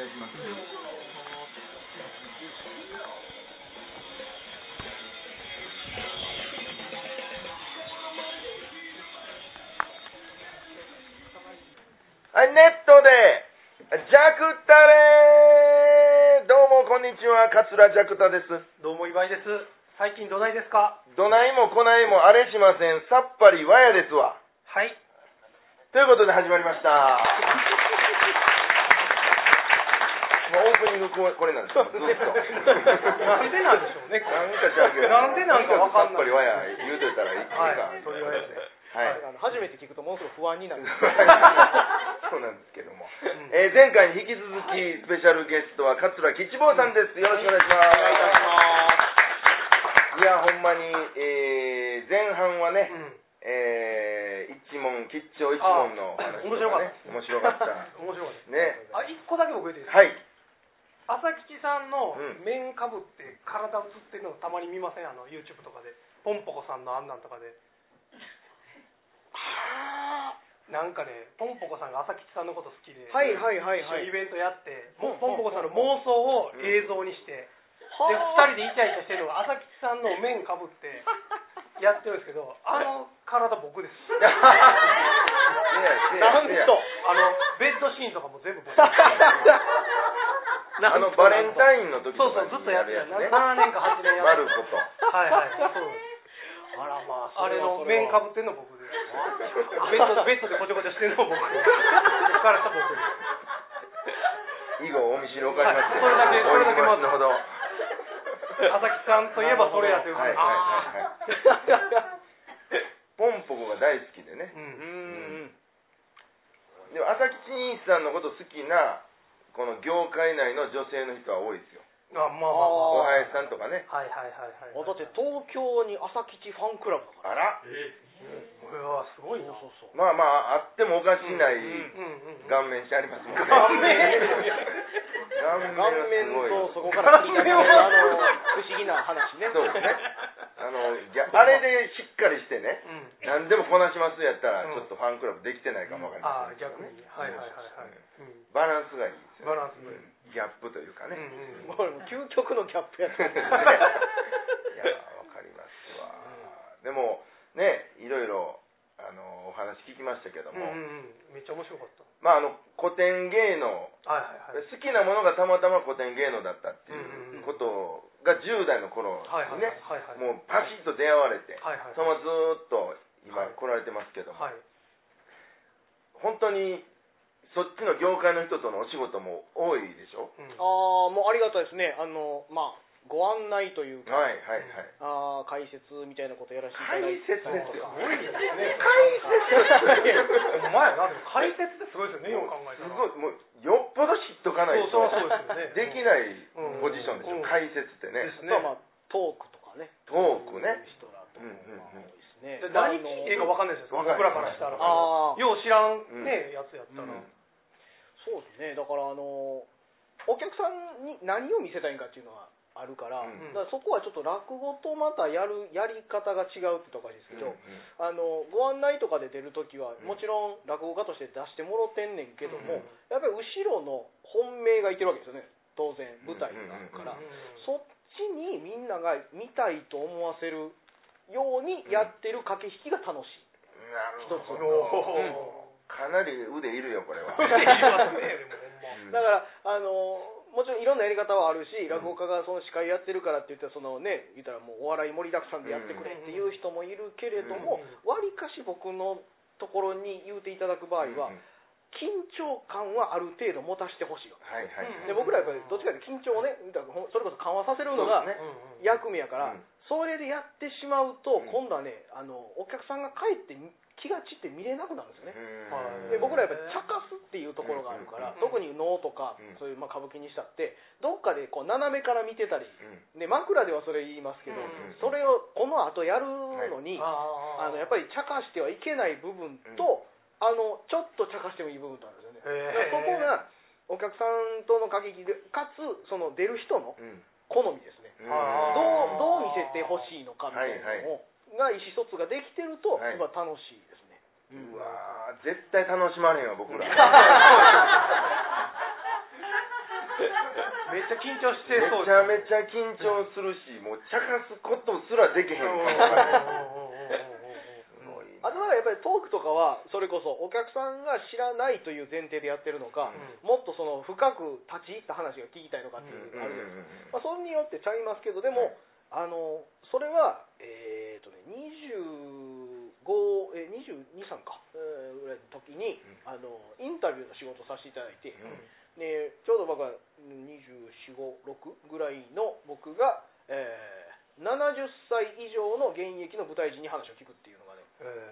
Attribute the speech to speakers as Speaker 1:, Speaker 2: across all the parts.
Speaker 1: 願いしますはい、ネットで、ジャクタレーどうもこんにちは、桂ジャクタです。
Speaker 2: どうも岩井です。最近どないですか？
Speaker 1: どないもこないもあれしません、さっぱりわやですわ。
Speaker 2: はい。
Speaker 1: ということで始まりました。もうオープニングこれこれなんですよ、ずっと。
Speaker 2: なんでなんでしょうね、こ
Speaker 1: なん
Speaker 2: れ。
Speaker 1: かじゃけど
Speaker 2: なんでなんかわかんない
Speaker 1: さっぱりわや言うといたらいいか。
Speaker 2: はい、とりあえず。
Speaker 1: はい。
Speaker 3: あの初めて聞くとものすごく不安になる。
Speaker 1: そうなんですけども、えー前回に引き続きスペシャルゲストは桂吉坊さんです。よろしくお願いします。
Speaker 3: お願いいたします。
Speaker 1: いや、ほんまに、えー前半はね、
Speaker 2: うん。
Speaker 1: えー一問、吉兆一問のお話ね、面白かった。
Speaker 2: 面白かったです。
Speaker 1: ね。
Speaker 2: あ、一個だけ僕言っていいですか？
Speaker 1: はい。
Speaker 2: 朝吉さんの
Speaker 1: うん。
Speaker 2: 面かぶって体映ってるのたまに見ません？あの YouTube とかで。ポンポコさんのあんなんとかで。なんかねポンポコさんが朝吉さんのこと好きで、
Speaker 3: はいはいはいはい。
Speaker 2: 一緒にイベントやって、
Speaker 3: うん
Speaker 2: もうポンポコさんの妄想を映像にして、で
Speaker 3: は
Speaker 2: 2人でイチャイチャしてるのが朝吉さんの面かぶってやってるんですけどあの体僕です。
Speaker 3: なんと。
Speaker 2: あのベッドシーンとかも全部僕
Speaker 1: あ のバレンタインの時
Speaker 2: そうそうずっとやってる
Speaker 1: やるやつね。
Speaker 2: 7年か8年や
Speaker 1: マルコと。
Speaker 2: はいはい そうです
Speaker 3: あらまあ、
Speaker 2: あれの面かぶってんの僕ですベッドベッドでこちょこちょしてるの僕ですからした僕です
Speaker 1: 以後お見知りおかりません。
Speaker 2: はいそれだけそれだけまず
Speaker 1: のほど。
Speaker 2: 朝木さんといえばそれやという
Speaker 1: はいはい
Speaker 2: あ
Speaker 1: はいはい。ポンポコが大好きでね
Speaker 2: ー。う
Speaker 3: うんん。
Speaker 1: でも朝吉兄さんのこと好きなこの業界内の女性の人は多いですよ。
Speaker 2: あまあまあま
Speaker 1: 小林さんとかね。
Speaker 2: あはいはいはいはい
Speaker 3: あだって東京に朝吉ファンクラブだから。
Speaker 1: あら。
Speaker 2: うわすごいな
Speaker 3: そうそうそう。
Speaker 1: まあまああってもおかしない
Speaker 2: うんうん
Speaker 1: 顔面してありますもんね。
Speaker 2: 顔面
Speaker 1: 顔面
Speaker 3: とそこから繰り出されるあの不思議な話ね。
Speaker 1: そうですね。あのあれでしっかりしてね。
Speaker 2: うん。
Speaker 1: 何でもこなしますやったら
Speaker 2: うん。
Speaker 1: ちょっとファンクラブできてないかもわかりませんけど
Speaker 2: ああ逆に。はいはいはいはい。うん。
Speaker 1: バランスがいいですよ
Speaker 2: バランスがいい。
Speaker 1: うんギャップというかね、
Speaker 2: うんうん
Speaker 3: もう究極のギャップやった。
Speaker 1: いやわかりますわ、でもねいろいろあのお話聞きましたけども、
Speaker 2: うんうんうん。めっちゃ面白かった。
Speaker 1: まああの古典芸能。
Speaker 2: はいはいはい。
Speaker 1: 好きなものがたまたま古典芸能だったってい
Speaker 2: う
Speaker 1: ことが10代の頃
Speaker 2: はいはい
Speaker 1: にね、
Speaker 2: はいはい。
Speaker 1: もうパシッと出会われて、
Speaker 2: はいはい
Speaker 1: そのままずーっと今
Speaker 2: はい。
Speaker 1: 来られてますけども、
Speaker 2: はい。
Speaker 1: 本当にそっちの業界の人とのお仕事も多いでしょ、
Speaker 2: うん。
Speaker 3: ああ、もうありがたいですね。あの、まあ、ご案内というか、
Speaker 1: はいはいはい。
Speaker 3: ああ、解説みたいなことやらせていただ
Speaker 1: 解
Speaker 3: いて。
Speaker 1: 説ですよ
Speaker 2: すごいです。ね
Speaker 1: 解説
Speaker 2: お前な解説ってすごいですよね。よく考えたら。
Speaker 1: すごいもうよっぽど知っとかないと
Speaker 2: そうそうそうですよね。
Speaker 1: できない
Speaker 2: うん
Speaker 1: ポジションでしょ、
Speaker 2: うん。
Speaker 1: 解説ってね、
Speaker 2: です
Speaker 3: あとはまあ、トークとかね。
Speaker 1: トークね。
Speaker 3: 人らとか
Speaker 1: うんうんうん
Speaker 3: まあ多いですね。
Speaker 2: で何聞いていいか分かんないですよ。僕らからしたら。
Speaker 3: ああ
Speaker 2: よう知らんねやつやったら。
Speaker 1: うん。
Speaker 3: そうですね。だからあのお客さんに何を見せたいんかっていうのがあるから,、
Speaker 1: うん。
Speaker 3: だからそこはちょっと落語とまたやるやり方が違うってとこですけど、
Speaker 1: うんうん
Speaker 3: あのご案内とかで出るときは
Speaker 1: うん。
Speaker 3: もちろん落語家として出してもろてんねんけども、
Speaker 1: うん
Speaker 3: やっぱり後ろの本命がいてるわけですよね。当然舞台があるから、
Speaker 1: うん
Speaker 3: そっちにみんなが見たいと思わせるようにやってる駆け引きが楽しい、
Speaker 1: なる
Speaker 3: 一つ
Speaker 1: ほど
Speaker 2: お
Speaker 1: かなり腕いるよこれは。
Speaker 3: だからあのもちろんいろんなやり方はあるし落語家がその司会やってるからって言ったらそのね言ったらもうお笑い盛りだくさんでやってくれっていう人もいるけれども
Speaker 2: うん
Speaker 3: わりかし僕のところに言うていただく場合は緊張感はある程度持たせてほしいわ
Speaker 1: はいはいはい。
Speaker 3: で僕らやっぱりどっちかというと緊張をねそれこそ緩和させるのが役目やから
Speaker 1: うん。
Speaker 3: それでやってしまうと
Speaker 1: うん。
Speaker 3: 今度はねあのお客さんが帰って気が散って見れなくなるんですよね。
Speaker 1: うん
Speaker 3: で僕らやっぱり茶化すっていうところがあるから、
Speaker 2: うん
Speaker 3: 特に能とか、
Speaker 1: うん。
Speaker 3: そういうまあ歌舞伎にしたってどっかでこう斜めから見てたり
Speaker 1: うん。
Speaker 3: で枕ではそれ言いますけど、
Speaker 2: うん
Speaker 3: それをこの後やるのに、
Speaker 2: あ
Speaker 3: あのやっぱり茶化してはいけない部分と、あのちょっと茶化してもいい部分とあるんですよね。そこがお客さんとの駆け引きでかつその出る人の
Speaker 1: うん。
Speaker 3: 好みですね。どうどう見せてほしいのかみたいなのを、が意思疎通ができてると、
Speaker 1: はい。
Speaker 3: 今楽しい。
Speaker 1: うわ絶対楽しまねへんわ僕ら。
Speaker 2: めっちゃ緊張して
Speaker 1: め
Speaker 2: そう。
Speaker 1: ちゃめちゃ緊張するしもうちゃかすことすらできへんかも
Speaker 3: あとはやっぱりトークとかはそれこそお客さんが知らないという前提でやってるのか、うん、もっとその深く立ち入った話が聞きたいのかっていうのがあるじゃないですか、それによってちゃいますけどでも、あのそれはえっ、ー、とね25え、2223仕事をさせていただいて、でちょうど僕は2456ぐらいの僕が、えー70歳以上の現役の舞台人に話を聞くっていうのがね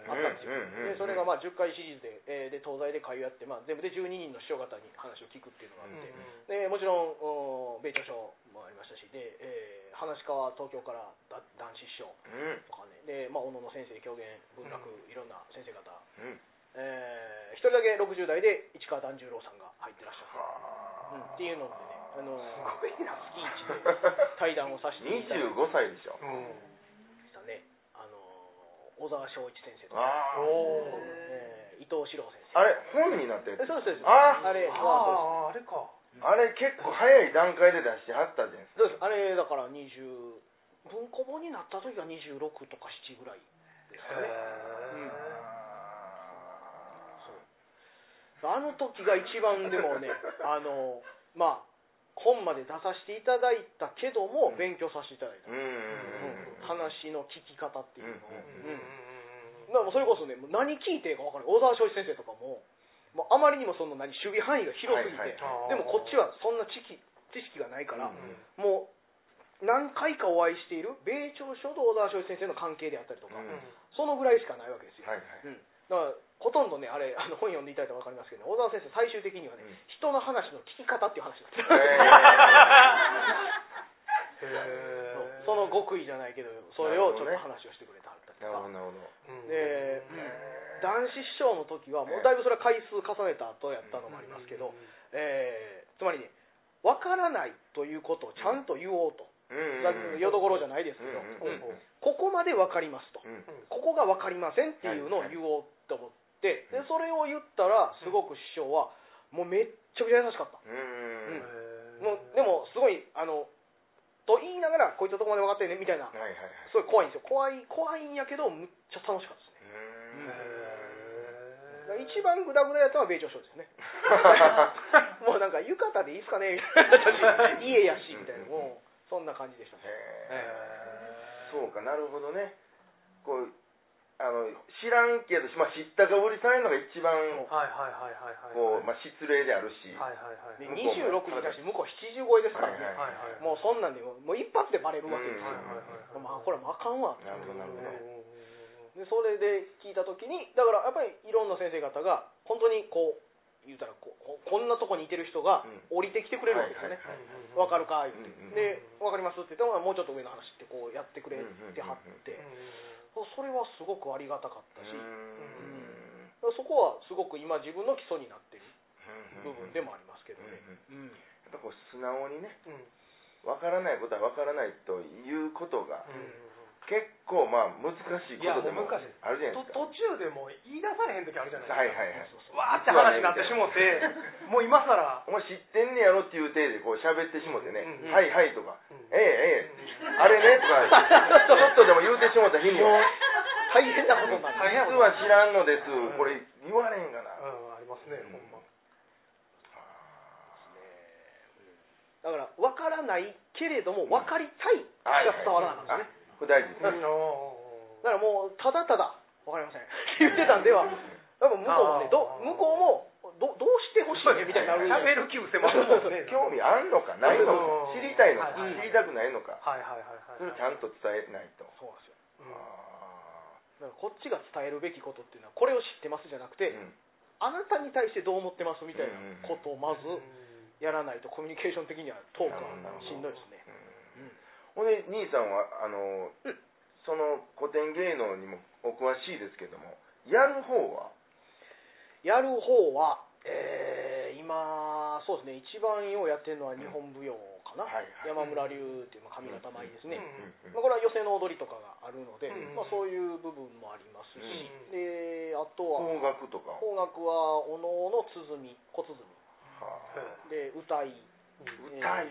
Speaker 3: あったんですよ、でそれがまあ10回シリーズで,、えーで東西で会をやって、まあ、全部で12人の師匠方に話を聞くっていうのがあって、でもちろんお米朝賞もありましたしで、えー、話し家は東京からだ男子師匠
Speaker 1: うん
Speaker 3: とかねで、まあ、小野の先生狂言文楽、いろんな先生方、
Speaker 1: うん
Speaker 3: えー、一人だけ60代で市川團十郎さんが入ってらっしゃる、うん、
Speaker 1: は
Speaker 3: っていうのでね、あのー
Speaker 2: すごいな。
Speaker 3: 月一で対談をさせていただき
Speaker 1: 25歳でしょ。
Speaker 2: うん。
Speaker 3: ましたね、あのー小沢昭一先生とか、えー伊藤四郎先生。
Speaker 1: あれ本になったやつ。
Speaker 3: えそうですそうです。
Speaker 1: あ
Speaker 3: あれは
Speaker 2: あーあれか。
Speaker 1: あれ結構早い段階で出してはったじゃないですか。
Speaker 3: そうです。あれだから20文庫本になった時が26とか7ぐらいですかねそうあの時が一番でもね あのまあ本まで出させていただいたけども、
Speaker 1: うん。
Speaker 3: 勉強させていただいた、
Speaker 1: うんうん
Speaker 3: うん話の聞き方っていうのを、
Speaker 1: うん
Speaker 3: うんだからそれこそね何聞いていいか分からない小沢昭一先生とかももうあまりにもその何守備範囲が広すぎて、
Speaker 1: はいはい
Speaker 3: でもこっちはそんな知識知識がないから、
Speaker 1: うん
Speaker 3: もう何回かお会いしている米朝書と小沢昭一先生の関係であったりとか、
Speaker 1: うん。
Speaker 3: そのぐらいしかないわけですよ、
Speaker 1: はいはい。
Speaker 3: うん、だからほとんどねあれあの本読んでいただいたら分かりますけど、小沢先生最終的にはね、
Speaker 1: うん。
Speaker 3: 人の話の聞き方っていう話なんですよ、
Speaker 2: へー。
Speaker 3: その極意じゃないけどそれをちょっと話をしてくれたはったりとか。
Speaker 1: なるほどなるほど。
Speaker 2: うん。
Speaker 3: で、男子師匠の時はもうだいぶそれは回数重ねた後やったのもありますけど、えーつまりね分からないということをちゃんと言おうと、
Speaker 1: うん。
Speaker 3: だよどころじゃないですけど、
Speaker 1: うん。うん。うん。
Speaker 3: ここまで分かりますと、
Speaker 1: うん。
Speaker 3: ここが分かりませんっていうのを言おうと思って、でそれを言ったらすごく師匠はもうめっちゃくちゃ優しかった、
Speaker 1: うん。
Speaker 3: もうでもすごいあのと言いながらこういったところまで分かってるねみたいな
Speaker 1: はいはいはい。
Speaker 3: すごい怖いんですよ。怖い怖いんやけどむっちゃ楽しかったですね。一番グダグダやったのは米朝賞ですね。もうなんか浴衣でいいっすかねみたいな私家やしみたいなもうそんな感じでしたね。
Speaker 1: そうかなるほどね。こうあの知らんけど、まあ、知ったかぶりされるのが一番
Speaker 2: はいはいはいはいはい
Speaker 1: こう、まあ、失礼であるし、
Speaker 2: はいはいはい
Speaker 3: で
Speaker 1: 向こうも
Speaker 3: 26に対して向こう70超えですからね、
Speaker 1: はい
Speaker 2: はいはい
Speaker 3: もうそんなんでもうもう一発でバレるわけですよ、
Speaker 2: はいはいはい
Speaker 3: まあこれもあかんわ。
Speaker 1: なるほどなるほど。
Speaker 3: でそれで聞いた時にだからやっぱりいろんな先生方が本当にこう言うたらこうここんなとこにいてる人が降りてきてくれるわけですよね、
Speaker 1: はいはい
Speaker 3: わかるか言って、
Speaker 1: うんうん
Speaker 3: でわかりますって言ったらもうちょっと上の話ってこうやってくれてはって、それはすごくありがたかったし、
Speaker 1: うん。
Speaker 3: そこはすごく今自分の基礎になってる部分でもありますけどね、うん。
Speaker 1: やっぱこう素直にね
Speaker 2: うん。うん
Speaker 1: わからないことはわからないということが
Speaker 2: うん
Speaker 1: 結構まあ難しいことでもあるじゃないですか。
Speaker 2: と途中でもう言い出されへん時あるじゃない
Speaker 1: はい
Speaker 2: ですか。
Speaker 1: はいはい
Speaker 2: わーって話になってしもてもう今さら
Speaker 1: お前知ってんねやろっていう体でこう喋ってしもてね、
Speaker 2: うんうん。
Speaker 1: はいはいとか、
Speaker 2: うん。
Speaker 1: ええええ、あれねとか、ちょっとでも言うてしもた日には、
Speaker 3: 大変なことになる。
Speaker 2: 大変
Speaker 1: 実は知らんのです、これ言われへんかな。
Speaker 2: うんありますね
Speaker 1: うん。
Speaker 2: ほんま。
Speaker 3: だから分からないけれども分かりたいしか伝わらなかったんですね、
Speaker 1: これ大事です。ね。
Speaker 2: うん。
Speaker 3: だからもうただただ分かりません。っ て言ってたんでは。多分向こうもねど向こうもどどうしてほしいね みたいにな。る
Speaker 2: 喋る気失せますもんね
Speaker 1: 興味あんのかないのか。
Speaker 2: うん。
Speaker 1: 知りたいのか。
Speaker 2: はい
Speaker 1: 知りたくないのか。
Speaker 2: はいはいはい
Speaker 1: それ
Speaker 2: はい
Speaker 1: ちゃんと伝えないと。
Speaker 3: そうなんですよ。
Speaker 2: うん
Speaker 1: あ
Speaker 3: だからこっちが伝えるべきことっていうのはこれを知ってますじゃなくて、
Speaker 1: ーうん。
Speaker 3: あなたに対してどう思ってますみたいなことをまず
Speaker 2: うん
Speaker 3: やらないとコミュニケーション的にはトークはしんどいですね、
Speaker 1: ほんで兄さんはあの、
Speaker 3: うん。
Speaker 1: その古典芸能にもお詳しいですけどもやる方は？
Speaker 3: やる方は、えー今そうですね一番ようやってるのは日本舞踊かな、
Speaker 1: はいはい。
Speaker 3: 山村流っていうまあ上方舞ですね、
Speaker 2: うん
Speaker 3: まあ、これは寄席の踊りとかがあるので、
Speaker 2: うん
Speaker 3: まあ、そういう部分もありますし、
Speaker 2: うん
Speaker 3: であとは
Speaker 1: 邦楽とか。
Speaker 3: 邦楽はお能の鼓小鼓
Speaker 1: は
Speaker 3: で歌い
Speaker 1: 歌い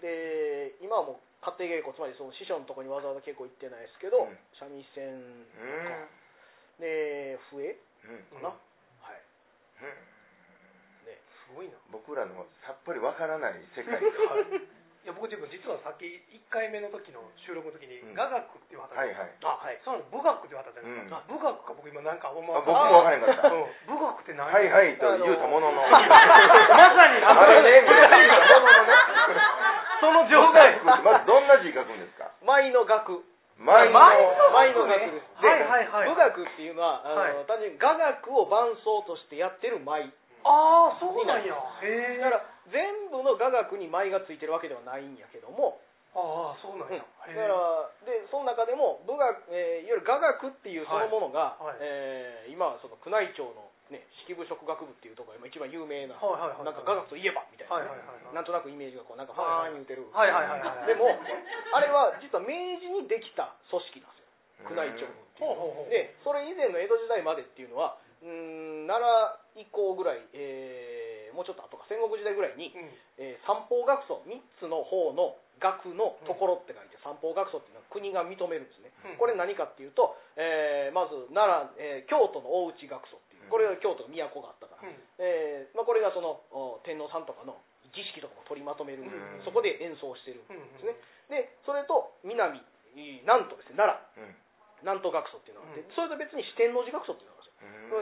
Speaker 3: えーで今はもう家庭稽古つまりその師匠のところにわざわざ稽古行ってないですけど、
Speaker 1: うん。
Speaker 3: 三味線
Speaker 1: うん
Speaker 3: で笛
Speaker 1: うん。
Speaker 3: かな、
Speaker 2: うん。
Speaker 3: はい。ね。
Speaker 2: すごいな。
Speaker 1: 僕らのさっぱりわからない世界。
Speaker 2: い。や僕自分実はさっき1回目の時の収録の時に
Speaker 1: うん。
Speaker 2: 雅楽って言わはった
Speaker 1: はいはい。
Speaker 3: あはい。
Speaker 2: そうなの。武学って言わはったじゃない。ですか、
Speaker 1: うん。
Speaker 2: 武学か僕今なんか思
Speaker 1: あ僕も分からへんかった。
Speaker 2: うん。武学って何？
Speaker 1: はいはいと言うたものの。
Speaker 2: まさに。
Speaker 1: あれねみたいな。もののね
Speaker 2: その状態。
Speaker 1: ま ずどんな字書くんですか？
Speaker 3: 舞の楽
Speaker 1: 舞の
Speaker 3: 舞の楽です。で、
Speaker 2: はいはいはい。
Speaker 3: 武楽っていうのはあの、
Speaker 2: はい。
Speaker 3: 単純に雅楽を伴奏としてやってる舞。
Speaker 2: ああそうなんや。へえ
Speaker 3: だから全部の雅楽に舞がついてるわけではないんやけども、
Speaker 2: ああそうなん
Speaker 3: うん。
Speaker 2: や、
Speaker 3: だからでその中でも武楽、えーいわゆる雅楽っていうそのものが、
Speaker 2: はいはい。
Speaker 3: えー今はその宮内庁の、ね、式部職学部っていうところが一番有名な、
Speaker 2: はいはいはい
Speaker 3: なんか雅楽といえばみたいなね、
Speaker 2: はいはいはいはい。
Speaker 3: なんとなくイメージがこうなんかファーン言うてる、
Speaker 2: はいはいはいはい
Speaker 3: でもあれは実は明治にできた組織なんですよ。宮内庁
Speaker 2: ほうほうほう
Speaker 3: でそれ以前の江戸時代までっていうのはうーん奈良以降ぐらい、えーもうちょっと後か戦国時代ぐらいに、
Speaker 2: うん。
Speaker 3: えー三方学祖3つの方の学のところって書いて、三方学祖っていうのは国が認めるんですね、
Speaker 2: うん。
Speaker 3: これ何かっていうと、えーまず奈良、えー京都の大内学祖っていうこれは京都の都があったから、
Speaker 2: うん。
Speaker 3: えーまあ、これがそのお天皇さんとかの儀式とかも取りまとめる、
Speaker 1: うん。
Speaker 3: そこで演奏してるんですね、でそれと南いい南都ですね奈良。
Speaker 1: うん。
Speaker 3: 南都学祖っていうのがあって、
Speaker 2: うん。
Speaker 3: それと別に四天王寺学祖っていうのが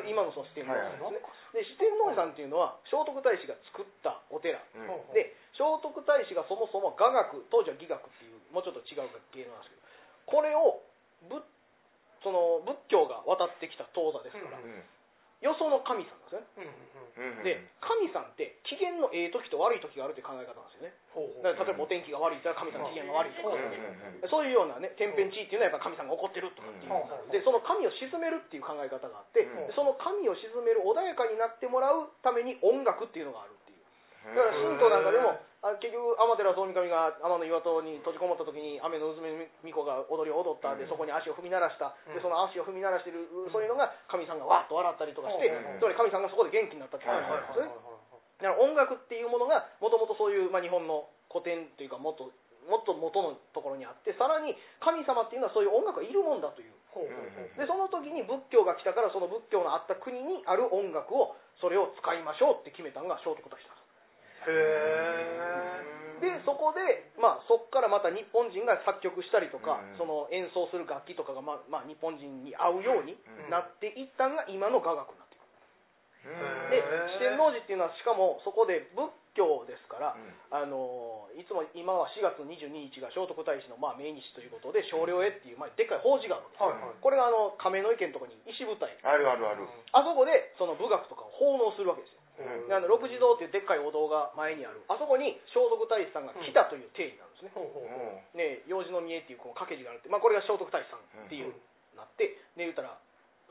Speaker 3: 今のその四天王寺ですね、で四天王寺さんっていうのは聖徳太子が作ったお寺。
Speaker 1: うん。
Speaker 3: で聖徳太子がそもそも雅楽当時は義学っていうもうちょっと違う芸能なんですけどこれを仏その仏教が渡ってきた当座ですから、
Speaker 2: うん
Speaker 1: うん
Speaker 3: よその神さんなんですね。
Speaker 2: うんうんうん。
Speaker 1: うん
Speaker 3: で神さんって機嫌のええ時と悪い時があるっていう考え方なんですよね
Speaker 2: ほうほう。
Speaker 3: だから例えばお天気が悪いって言ったら神さんの機嫌が悪いとか、
Speaker 1: うんうんうん
Speaker 3: そういうようなね天変地異っていうのはやっぱ神さんが怒ってるとかっていうのがあるでその神を鎮めるっていう考え方があって、
Speaker 1: うん。
Speaker 3: でその神を鎮める穏やかになってもらうために音楽っていうのがあるっていう。だから神道なんかでもあ結局天照大神が天の岩戸に閉じこもった時に雨のうずめ巫女が踊りを踊ったで
Speaker 1: うん。
Speaker 3: そこに足を踏み鳴らした。で
Speaker 2: うん。
Speaker 3: その足を踏み鳴らしてるそういうのが神さんがわっと笑ったりとかして
Speaker 2: うん。
Speaker 3: つまり神さんがそこで元気になったって話なんですね。だから音楽っていうものがもともとそういう、まあ、日本の古典というかもっともっと元のところにあってさらに神様っていうのはそういう音楽がいるもんだとい
Speaker 2: う。
Speaker 3: でその時に仏教が来たからその仏教のあった国にある音楽をそれを使いましょうって決めたのが聖徳太子なん
Speaker 2: へ
Speaker 3: でそこで、まあ、そこからまた日本人が作曲したりとか、
Speaker 1: うん。
Speaker 3: その演奏する楽器とかが、まあまあ、日本人に合うように
Speaker 1: うん。
Speaker 3: なっていったのが今の雅楽になっていく。
Speaker 1: うん
Speaker 3: で四天王寺っていうのはしかもそこで仏教ですから、
Speaker 1: うん。
Speaker 3: あのいつも今は4月22日が聖徳太子のまあ命日ということで少量絵っていう、まあ、でっかい法事があるんです。よ
Speaker 2: はいはい。
Speaker 3: これがあの亀の池のところに石舞台。
Speaker 1: あるあるある。
Speaker 3: あそこでその武学とかを奉納するわけですよ
Speaker 1: うん。
Speaker 3: であの六地堂っていうでっかいお堂が前にある。あそこに聖徳太子さんが来たという体になるんですね、ね幼児の見えっていうこの掛け字があるって、まあ、これが聖徳太子さんっていう、なってで言ったら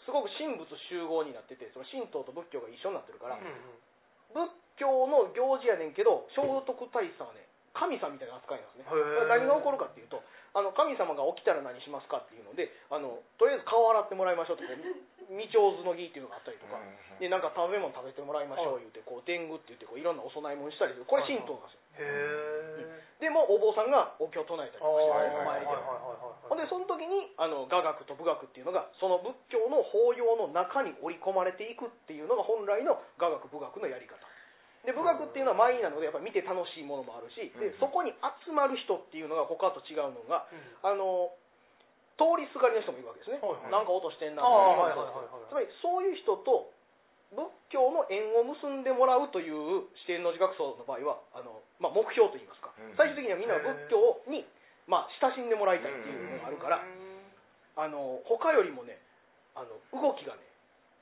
Speaker 3: すごく神仏集合になっててその神道と仏教が一緒になってるから、仏教の行事やねんけど聖徳太子さんはね神様みたいな扱いなんですね。何が起こるかっていうとあの神様が起きたら何しますかっていうのであのとりあえず顔洗ってもらいましょうってこう未長図の儀っていうのがあったりとか、でなんか食べ物食べてもらいましょう言うてこう天狗って言ってこういろんなお供え物したりするこれ神道なんですよ。
Speaker 2: へえ
Speaker 3: でもお坊さんがお経を唱えたりとかして
Speaker 1: はい
Speaker 3: お参りでほん
Speaker 2: で
Speaker 3: でその時にあの雅楽と武学っていうのがその仏教の法要の中に織り込まれていくっていうのが本来の雅楽武学のやり方。で武学っていうのは舞なのでやっぱり見て楽しいものもあるしで
Speaker 1: うん。
Speaker 3: そこに集まる人っていうのが他と違うのがあの通りすがりの人もいるわけですね、
Speaker 2: はいはい。
Speaker 3: なんか落としてんな。つまりそういう人と仏教の縁を結んでもらうという四天王寺学僧の場合はあの、まあ、目標といいますか、
Speaker 1: うん。
Speaker 3: 最終的にはみんな仏教に、まあ、親しんでもらいたいっていうのがあるから、あの他よりもねあの動きがね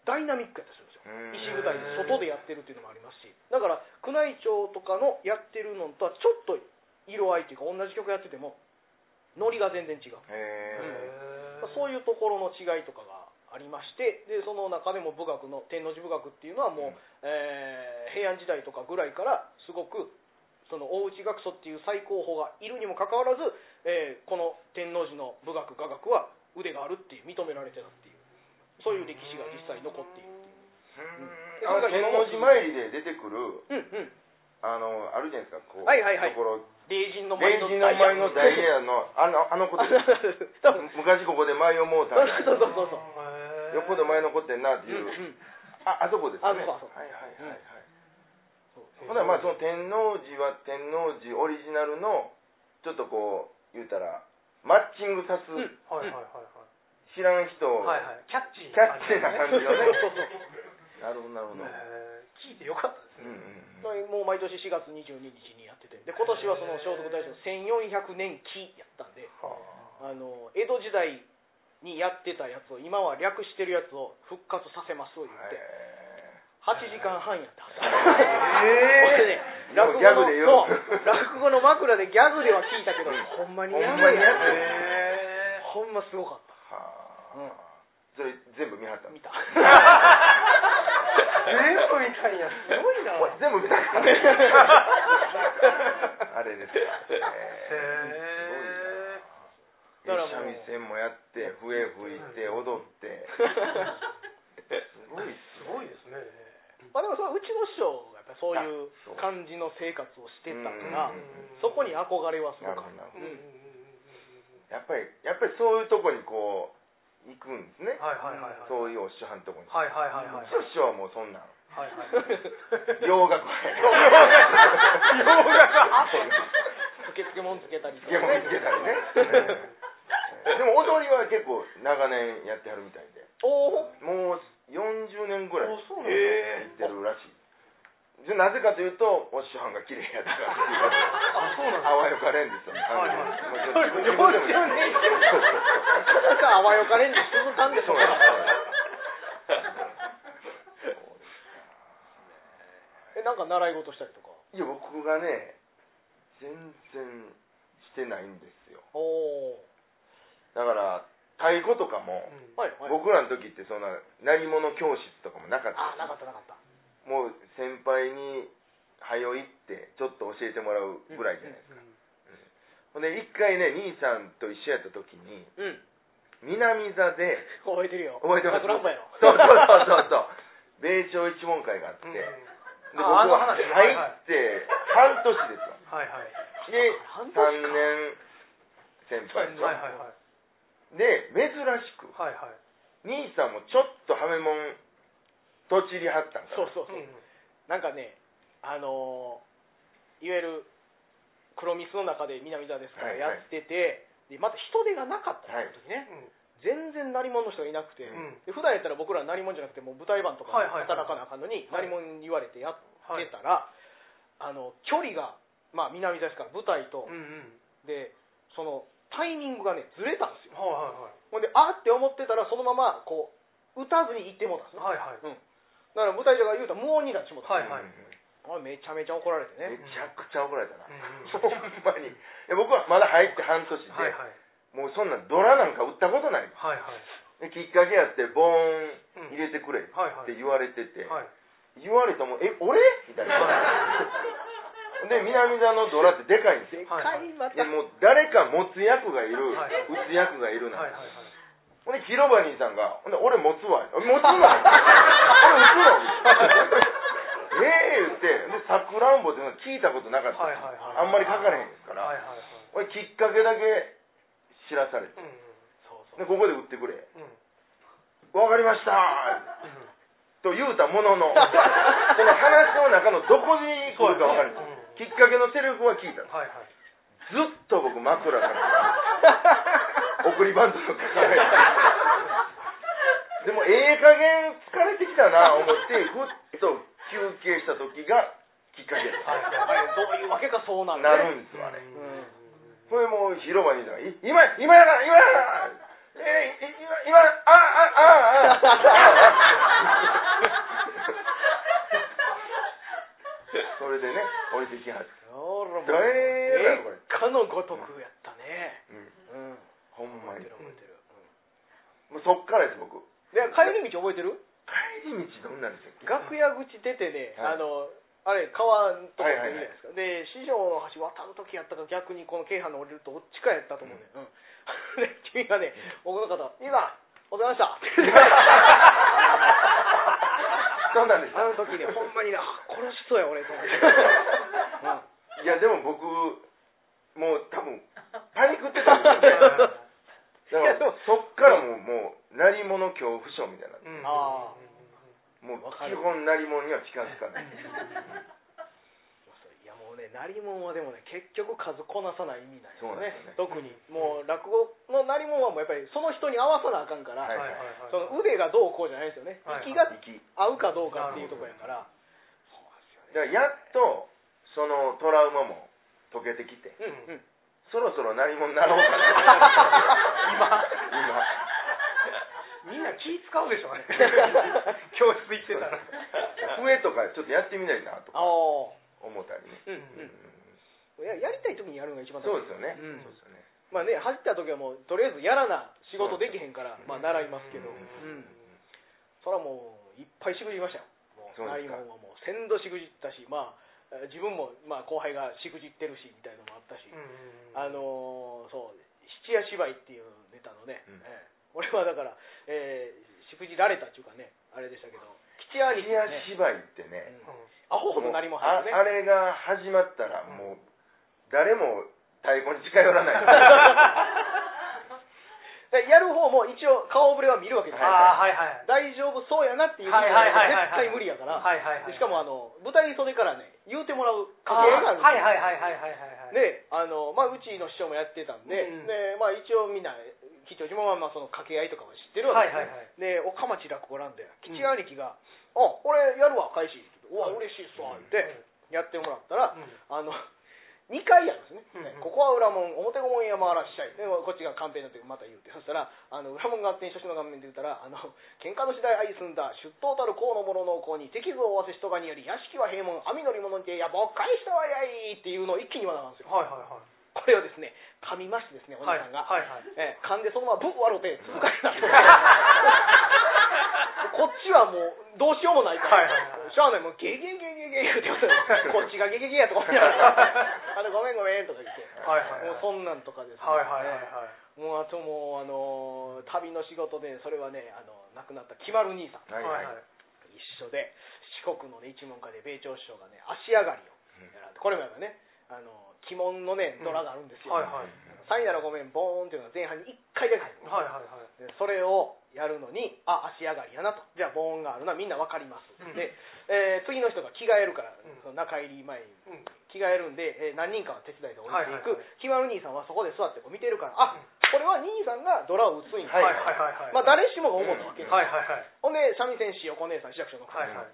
Speaker 3: ダイナミックやったりするんですよ。
Speaker 1: うん。
Speaker 3: 石舞台で外でやってるっていうのもありますし。だから宮内庁とかのやってるのとはちょっと色合いというか同じ曲やっててもノリが全然違う。
Speaker 1: へ
Speaker 3: まあそういうところの違いとかがありましてでその中でも武学の天王寺武学っていうのはもう、えー平安時代とかぐらいからすごくその大内学祖っていう最高峰がいるにもかかわらず、えーこの天王寺の武学雅楽は腕があるっていう認められてたっていうそういう歴史が実際残っているっていう。
Speaker 1: ーあの天王寺参りで出てくる
Speaker 3: うんうん
Speaker 1: あのあるじゃないですかこう
Speaker 3: はいはいはい。
Speaker 1: ところ。
Speaker 3: 霊人の
Speaker 1: レンジの前のダイヤのあのあのことです。
Speaker 3: 多分
Speaker 1: 昔ここで前をもうた
Speaker 3: そうそうそうそうそう。
Speaker 2: へー
Speaker 1: よっぽど前残ってんなっていう、ああそこですね。
Speaker 3: あそこあそこ。
Speaker 1: はいはいはいほん。ならまあその天王寺は天王寺オリジナルのちょっとこう言うたらマッチングさす、
Speaker 3: うん。
Speaker 2: はいはいはいはい。
Speaker 1: 知らん人を、
Speaker 2: はいはい。キャッチー
Speaker 1: キャッチーな感じのね。なるほどなるほど、
Speaker 2: 聞いてよかったです
Speaker 1: うん
Speaker 2: ね
Speaker 1: うんうん。
Speaker 3: もう毎年4月22日にやってて。で今年はその聖徳太子の1400年期やったんで
Speaker 2: は
Speaker 3: あ。の江戸時代にやってたやつを今は略してるやつを復活させますと言って
Speaker 1: へ
Speaker 3: 8時間半やったはず
Speaker 2: へー。
Speaker 3: 俺ね落語の落語の枕でギャグでは聞いたけどほんまにやるんや
Speaker 1: ほんまにやってる
Speaker 2: へ
Speaker 3: ほんますごかっ
Speaker 1: ーはあ、
Speaker 3: うん。
Speaker 1: それ全部見はった
Speaker 3: た見た。
Speaker 2: 全部みたいやすごいな。
Speaker 1: これ全部見た。あれですかへ
Speaker 2: へ
Speaker 1: すごいな
Speaker 3: だからもう
Speaker 1: 三味線もやって笛吹いて踊って。すごいっす
Speaker 2: すごいですね。
Speaker 3: まあでもそうちの師匠がやっぱりそういう感じの生活をしてたか
Speaker 1: うん
Speaker 3: らそこに憧れはすご
Speaker 1: な
Speaker 3: かった。
Speaker 1: るほどな
Speaker 2: ん。
Speaker 1: やっぱりやっぱりそういうとこにこう行くんですね、
Speaker 2: はいはいはいはい。
Speaker 1: そういうお師匠はんとこに、
Speaker 2: はいはいはいはい。う
Speaker 1: ちの師匠はもうそんなん
Speaker 2: はいはい
Speaker 1: 洋楽。は
Speaker 3: 受付もんつけたりと
Speaker 1: いやもうつけたりねでも踊りは結構長年やってはるみたいで
Speaker 3: おお
Speaker 1: もう40年ぐらい
Speaker 2: あそうなんだ
Speaker 1: やってるらしいでなぜかというとお師匠が綺麗やったから
Speaker 2: あそうなんだ
Speaker 1: あわよかれんですよ。ね
Speaker 2: はいはい
Speaker 1: もうちょっと自分でも
Speaker 3: 40年なかなかあわよかれんで続かんでしょ
Speaker 1: そううなん
Speaker 3: えなんか習い事したりとか。
Speaker 1: いや僕がね全然してないんですよ。
Speaker 3: おお
Speaker 1: だから太鼓とかも、
Speaker 3: はいはい。
Speaker 1: 僕らの時ってそんな鳴り物教室とかもなかったもう先輩に早よ行ってちょっと教えてもらうぐらいじゃないですか、ほんで一回ね兄さんと一緒やった時に
Speaker 3: うん。
Speaker 1: 南座で
Speaker 3: 覚えてるよ。
Speaker 1: 覚えてます？
Speaker 3: 桜んぼやろ。
Speaker 1: そうそうそうそう米朝一門会があって、
Speaker 2: うん。
Speaker 1: で
Speaker 2: あ
Speaker 1: 僕
Speaker 2: 話
Speaker 1: 入って半年ですよ。
Speaker 2: はいはい。
Speaker 1: で
Speaker 3: 半年か。
Speaker 1: 3年先輩でしょ？
Speaker 2: はいはいはい。
Speaker 1: で珍しく
Speaker 2: はいはい。
Speaker 1: 兄さんもちょっとハメモンとちりはったん
Speaker 3: そうそうそう、
Speaker 2: うん。
Speaker 3: なんかねあのーいわゆる黒ミスの中で南座ですからやってて、でまた人手がなかった
Speaker 1: はい。
Speaker 3: 時ね、全然鳴り物の人がいなくて、
Speaker 2: うん。
Speaker 3: で普段やったら僕ら鳴り物じゃなくてもう舞台番とか働かなあかんのに、
Speaker 2: はい。
Speaker 3: 鳴り物言われてやってたら、あの距離がまあ南座ですから舞台と、でそのタイミングがねずれたんですよ。ほんであって思ってたらそのままこう打たずに行ってもうたんですね、
Speaker 2: はいはい。
Speaker 3: うん、だから舞台上が言うたら無音になってしもうた、
Speaker 2: はいはい
Speaker 3: あめちゃめちゃ怒られて
Speaker 1: め
Speaker 3: ね、
Speaker 1: ちゃくちゃ怒られたな、
Speaker 2: うん
Speaker 1: ほんまに。僕はまだ入って半年で、
Speaker 2: はいはい。
Speaker 1: もうそんなドラなんか打ったことない。
Speaker 2: はいはい。
Speaker 1: できっかけやってボーン入れてくれって
Speaker 2: はいはい。
Speaker 1: 言われてて、
Speaker 2: はい。
Speaker 1: 言われてもえ俺？みたいな。で南座のドラってでかいんですよ。
Speaker 3: でかい
Speaker 1: もう誰か持つ役がいる、
Speaker 2: はい
Speaker 1: 打つ役がいるな、
Speaker 2: はいはい
Speaker 1: ほんで広場兄さんが「ほんで俺持つわ」「持つの?」「俺打つの?」ええ言ってでさくらんぼっていうのは聞いたことなかった。し、
Speaker 2: はいはいはい。
Speaker 1: あんまり書かれへんですから、
Speaker 2: はいはいはい
Speaker 1: これきっかけだけ知らされて。
Speaker 2: うん
Speaker 3: そう
Speaker 1: でここで打ってくれ。
Speaker 2: うん。うん「
Speaker 1: わかりました」
Speaker 2: うん。
Speaker 1: と言うたもののこの話の中のどこに来るか分かるん。です
Speaker 2: うん。
Speaker 1: きっかけのセリフは聞いた
Speaker 2: はいはい。
Speaker 1: ずっと僕枕から。送りバントの抱えて。でもええ加減疲れてきたな思ってふっと休憩した時がきっかけです。
Speaker 2: はい。
Speaker 3: どういうわけかそうなん
Speaker 1: なる
Speaker 3: ね
Speaker 1: んですよあれ。
Speaker 3: うん。
Speaker 1: これもう広場にいたらい今今やから今やからえー、い今今あああそれでね降りてきは
Speaker 3: かのごとくやったね
Speaker 1: うん
Speaker 3: うん
Speaker 1: ほんまに
Speaker 3: 覚えてる覚えてる、
Speaker 1: もうそっからです僕
Speaker 3: で帰り道覚えてる
Speaker 1: 帰り道どんなんでしたっけ？
Speaker 3: 楽屋口出てね、
Speaker 1: はい。
Speaker 3: あのあれ川のとこるじゃないですか、で師匠の橋渡る時やったか逆にこの京阪の降りるとどっちかやったと思うね、うん。で君がね僕の方「いいなお疲れ様でした」
Speaker 1: そうなんです
Speaker 3: あの時ねほんまにな殺しそうや俺と思って、
Speaker 1: いやでも僕もう多分パニックってたんですよね。だからそっからもうもう鳴り物恐怖症みたいな
Speaker 2: うん。
Speaker 3: あ
Speaker 1: もう基本鳴り物には近づかない。
Speaker 3: いやもうね鳴り物はでもね結局数こなさない意味なんですよね。
Speaker 1: ね
Speaker 3: 特に。もう落語の鳴り物はもうやっぱりその人に合わさなあかんから、
Speaker 1: はい
Speaker 2: はいはい。はい
Speaker 3: その腕がどうこうじゃないですよね、
Speaker 2: はい
Speaker 3: 息が
Speaker 1: 息。
Speaker 3: 合うかどうかっていうところやから。そう
Speaker 1: だからやっとそのトラウマも解けてきて
Speaker 3: なんですよねうんうん。
Speaker 1: そろそろ鳴り物になろうかな。今
Speaker 2: みんな気使うでしょ。教室行ってたら。
Speaker 1: 今笛とかちょっとやってみないなとか。
Speaker 3: ああ
Speaker 1: 思ったりね、
Speaker 3: うん
Speaker 1: うん。
Speaker 3: うんややりたい時にやるのが一番
Speaker 1: そうですよね、
Speaker 3: うん。
Speaker 1: そうですよね。
Speaker 3: まあね走った時はもうとりあえずやらな仕事できへんから、まあ習いますけど、
Speaker 1: う
Speaker 3: うんんそれはもういっぱいしくじりましたよ。も
Speaker 1: そうですか。
Speaker 3: う鳴り物はもう先度しくじったしまあえー自分もまあ後輩がしくじってるしみたいなのもあったし、あのーそう七夜芝居っていうネタのね、
Speaker 1: うん。
Speaker 3: ええ 俺はだから、えーしくじられたっていうかねあれでしたけど吉兄ね、
Speaker 1: 芝居ってね、
Speaker 3: うん。アホほどね。
Speaker 1: あれが始まったらもう誰も太鼓に近寄らない。
Speaker 3: でやる方も一応顔ぶれは見るわけですよ、
Speaker 2: ああはいはい。
Speaker 3: 大丈夫そうやなっていう
Speaker 2: はいは
Speaker 3: 絶対無理やから、
Speaker 2: はいはいはい
Speaker 3: でしかもあの舞台袖からね言うてもらう
Speaker 2: あ
Speaker 3: 掛け合いがあるんですよ。であの、まあ、うちの師匠もやってたんで,、
Speaker 2: うん。
Speaker 3: でまあ、一応みんな吉祥寺もまあまあその掛け合いとかは知ってるわけですよ、
Speaker 2: はい
Speaker 3: で岡町落語なんで吉兄貴が「あ俺やるわ開始」うわ嬉しいっすわ」ってやってもらったら、あの 2回やるんですね、ここは裏門表御門山らっしゃいでこっちがカンペになってまた言うて。そしたらあの裏門合点初心の顔面で言ったらあの喧嘩の次第愛すんだ出頭たる河の者の子に敵具を合わせ人がにより屋敷は平門網乗り物にてやぼっかいしたわやいっていうのを一気に言わなあかんですよ。
Speaker 2: はいはいはい
Speaker 3: これをですね噛みましてですねお兄さんが、
Speaker 2: はいはい。はい
Speaker 3: えー噛んでそのままブッ笑うて続かれたこっちはもうどうしようもないから、
Speaker 2: はいはいはい。
Speaker 3: しゃあないもうゲゲゲゲゲゲって言われてこっちがゲゲゲやとか思いながらあのごめんごめんとか言って、
Speaker 2: はいはいはい。
Speaker 3: もうそんなんとかですね、
Speaker 2: はいはいはいはい。
Speaker 3: もうあともうあのー旅の仕事でそれはねあの亡くなった木丸兄さん。
Speaker 1: はい
Speaker 2: はい。はい
Speaker 3: 一緒で四国の、ね、一門家で米朝師匠がね足上がりをやられてこれもやっぱねあの鬼門のねドラがあるんですよ、
Speaker 2: はいはい。
Speaker 3: サイならごめんボーンっていうのが前半に1回だけ入る
Speaker 2: はいはいはい。
Speaker 3: でそれをやるのにあ足上がりやなと。じゃあボーンがあるな。みんな分かります、
Speaker 2: うん。
Speaker 3: で、えー次の人が着替えるから、
Speaker 2: ん。
Speaker 3: その中入り前に。
Speaker 2: うん。
Speaker 3: 着替えるんで、えー何人かは手伝いで降りていく、
Speaker 2: はいはいはい。
Speaker 3: 木丸兄さんはそこで座ってこう見てるからあこれは兄さんがドラを打つんや、
Speaker 1: はい
Speaker 2: はいはいはいはい。
Speaker 3: まあ誰しもが思ったわけ。です、
Speaker 2: はいはいはい。
Speaker 3: ほんで三味線師横姉さん市役所の方、
Speaker 2: はいはい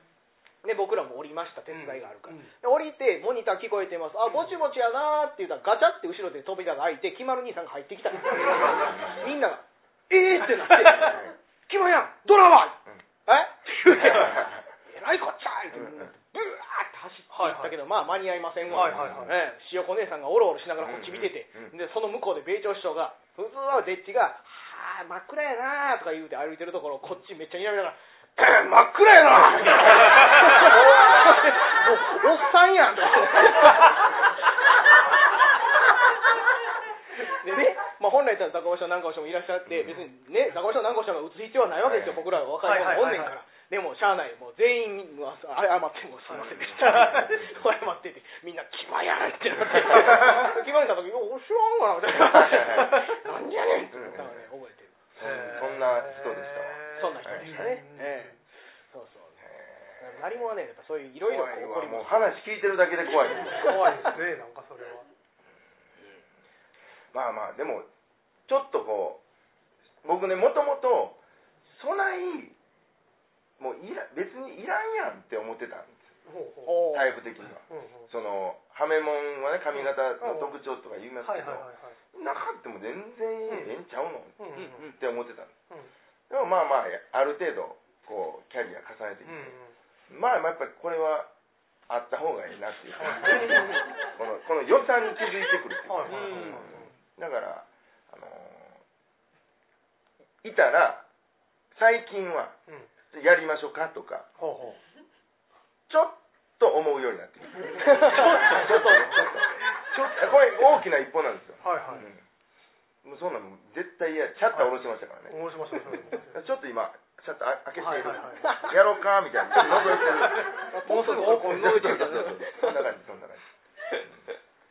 Speaker 3: で僕らも降りました手伝いがあるから、
Speaker 2: うん
Speaker 3: で降りてモニター聞こえてます。あぼちぼちやなーって言ったらガチャって後ろで扉が開いて木丸兄さんが入ってきたみんなが「えー!」ってなって「木丸やんドラは
Speaker 1: うん。
Speaker 3: え？って言うて「えらいこっちゃい!」ってブワーって走っていったけど、まあ間に合いませんわ、
Speaker 2: はいはいはい。
Speaker 3: ええ。塩子姉さんがおろおろしながらこっち見てて、
Speaker 1: うんうん
Speaker 3: でその向こうで米朝師匠が普通はデッチが「はあ真っ暗やな」とか言うて歩いてるところこっちめっちゃ睨みながら「真っ暗やな」おっさんやんとかでね、まあ、本来だったら高尾師匠南川師匠もいらっしゃって別にね高尾師匠南川師匠が打つ必要はないわけですよ、
Speaker 1: はい
Speaker 3: 僕らは若い者もおんねんから、
Speaker 2: はいはいはい
Speaker 3: でもしゃあないもう全員は謝ってもすいませんでした謝っててみんな「キマやん」ってなってキマれた時「お知らんがな」みたいな「なんでやねん」って言ったからね覚えてる
Speaker 1: そんな人でした
Speaker 3: でしたね、ええ。そうそう成もはねやっぱそういういろいろ起こります
Speaker 1: 話聞いてるだけで怖いです
Speaker 2: 怖いですねなんかそれは。
Speaker 1: まあまあでもちょっとこう僕ねもともとそないもういら別にいらんやんって思ってたんです。
Speaker 2: ほうほ
Speaker 3: おー
Speaker 1: タイプ的には。
Speaker 2: ううんうん。
Speaker 1: そのハメモンはね髪型の特徴とか言いますけどなかっても全然ええんちゃうの？って思ってたんです。
Speaker 2: うん
Speaker 1: でもまあまあある程度こうキャリア重ねてきて、まあまあやっぱりこれはあった方がいいなっていう。このこの予算に気づいてくるっていう。だからあのーいたら最近は
Speaker 2: うん。
Speaker 1: やりましょうかとか
Speaker 2: ほうほう。
Speaker 1: ちょっと思うようになってきてちょっと
Speaker 3: ちょっと
Speaker 1: ちょっと。ちょっとこれ大きな一歩なんですよ、
Speaker 2: はいはい。
Speaker 1: うんもうそんなんもう絶対嫌。シャッター下ろしましたからね。
Speaker 2: 面白い面白い面白い
Speaker 1: ちょっと今シャッター開けて
Speaker 3: はいはいは
Speaker 1: やろうかみたいな。覗いてる。
Speaker 3: もうすぐオープン覗いてる
Speaker 1: そんな感じそんな感じ